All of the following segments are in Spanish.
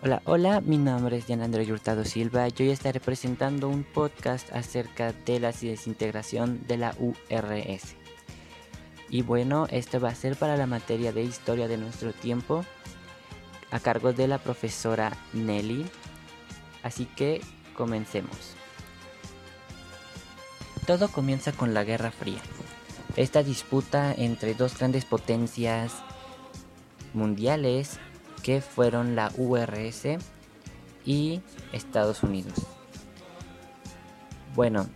Hola, hola, mi nombre es Andrés Hurtado Silva y hoy estaré presentando un podcast acerca de la desintegración de la URS. Y bueno, esto va a ser para la materia de historia de nuestro tiempo a cargo de la profesora Nelly. Así que comencemos. Todo comienza con la Guerra Fría. Esta disputa entre dos grandes potencias mundiales que fueron la URS y Estados Unidos. Bueno,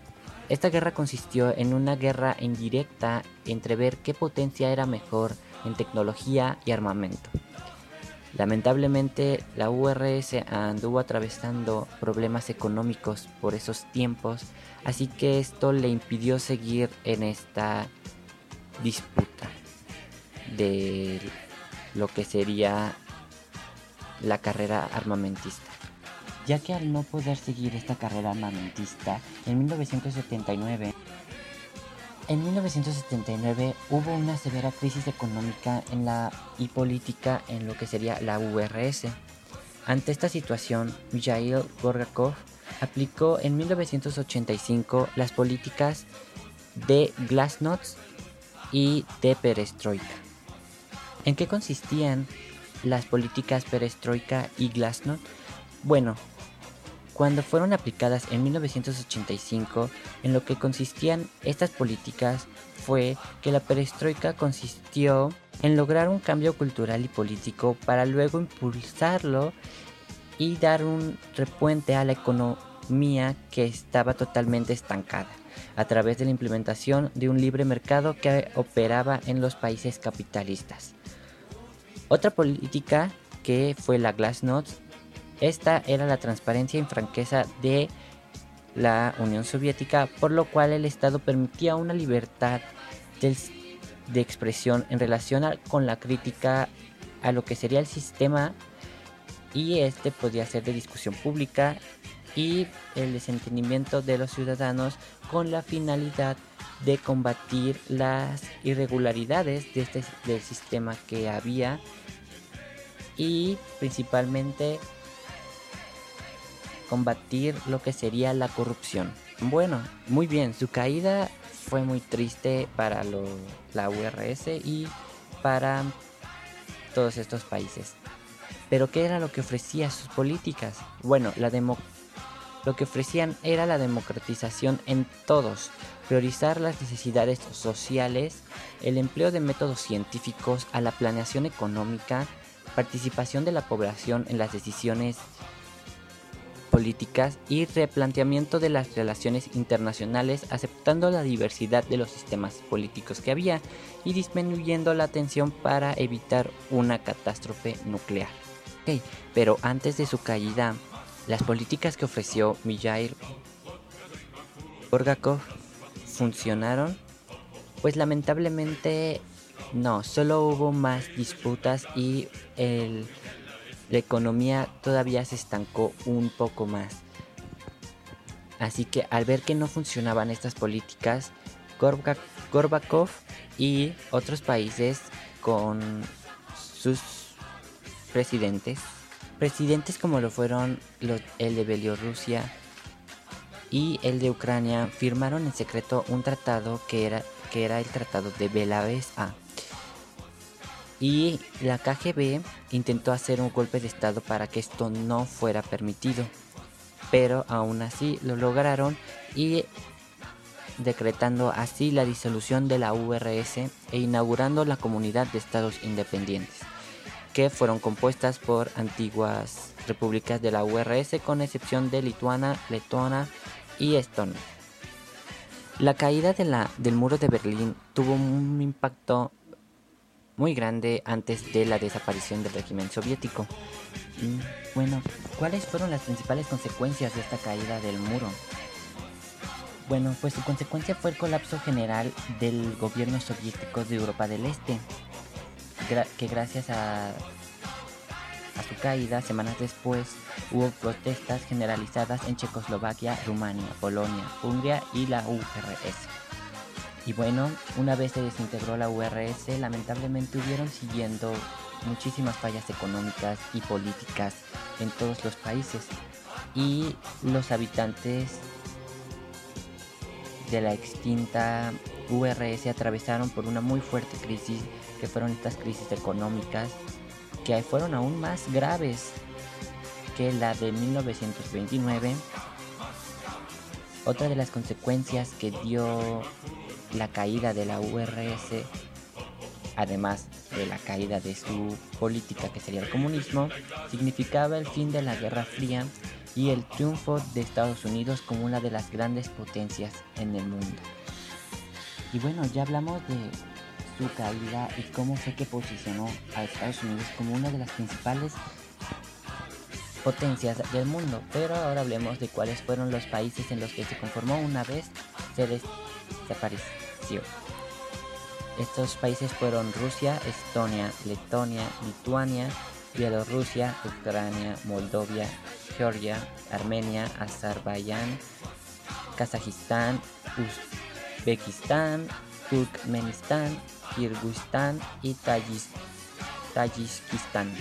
esta guerra consistió en una guerra indirecta entre ver qué potencia era mejor en tecnología y armamento. Lamentablemente la URS anduvo atravesando problemas económicos por esos tiempos, así que esto le impidió seguir en esta disputa de lo que sería la carrera armamentista. Ya que al no poder seguir esta carrera armamentista, en 1979 en 1979 hubo una severa crisis económica y política en lo que sería la URS. Ante esta situación, Mikhail Gorgakov aplicó en 1985 las políticas de Glasnost y de Perestroika. ¿En qué consistían las políticas perestroika y glasnost? Bueno, cuando fueron aplicadas en 1985, en lo que consistían estas políticas fue que la perestroika consistió en lograr un cambio cultural y político para luego impulsarlo y dar un repuente a la economía que estaba totalmente estancada a través de la implementación de un libre mercado que operaba en los países capitalistas. Otra política que fue la Glasnost, esta era la transparencia y franqueza de la Unión Soviética, por lo cual el Estado permitía una libertad de, expresión en relación con la crítica a lo que sería el sistema y este podía ser de discusión pública y el desentendimiento de los ciudadanos con la finalidad de combatir las irregularidades de este, del sistema que había y principalmente combatir lo que sería la corrupción. Bueno, muy bien, su caída fue muy triste para la URS y para todos estos países. Pero ¿qué era lo que ofrecía sus políticas? Bueno, la lo que ofrecían era la democratización en todos, priorizar las necesidades sociales, el empleo de métodos científicos a la planeación económica, participación de la población en las decisiones políticas y replanteamiento de las relaciones internacionales aceptando la diversidad de los sistemas políticos que había y disminuyendo la tensión para evitar una catástrofe nuclear. pero antes de su caída, las políticas que ofreció Mijail Gorgakov funcionaron, pues lamentablemente no, solo hubo más disputas y la economía todavía se estancó un poco más. Así que al ver que no funcionaban estas políticas, Gorbakov y otros países con sus presidentes, presidentes como lo fueron el de Bielorrusia y el de Ucrania, firmaron en secreto un tratado que era, que era el Tratado de Belavesa y la KGB intentó hacer un golpe de estado para que esto no fuera permitido, pero aún así lo lograron y decretando así la disolución de la URS e inaugurando la comunidad de estados independientes, que fueron compuestas por antiguas repúblicas de la URS con excepción de Lituania, Letonia y Estonia. La caída del muro de Berlín tuvo un impacto muy grande antes de la desaparición del régimen soviético. Bueno, ¿cuáles fueron las principales consecuencias de esta caída del muro? Bueno, pues su consecuencia fue el colapso general del gobierno soviético de Europa del Este, que gracias a, su caída, semanas después, hubo protestas generalizadas en Checoslovaquia, Rumania, Polonia, Hungría y la URSS. Y bueno, una vez se desintegró la URS, lamentablemente hubieron siguiendo muchísimas fallas económicas y políticas en todos los países y los habitantes de la extinta URS atravesaron por una muy fuerte crisis que fueron estas crisis económicas que fueron aún más graves que la de 1929. Otra de las consecuencias que dio la caída de la URS, además de la caída de su política que sería el comunismo, significaba el fin de la Guerra Fría y el triunfo de Estados Unidos como una de las grandes potencias en el mundo. Y bueno, ya hablamos de su caída y cómo fue que posicionó a Estados Unidos como una de las principales potencias del mundo. Pero ahora hablemos de cuáles fueron los países en los que se conformó una vez se desapareció. Estos países fueron Rusia, Estonia, Letonia, Lituania, Bielorrusia, Ucrania, Moldovia, Georgia, Armenia, Azerbaiyán, Kazajistán, Uzbekistán, Turkmenistán, Kirguistán y Tayikistán.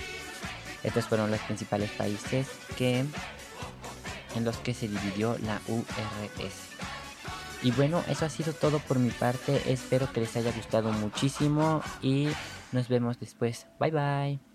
Estos fueron los principales países que en los que se dividió la URS. Y bueno, eso ha sido todo por mi parte. Espero que les haya gustado muchísimo y nos vemos después. Bye bye.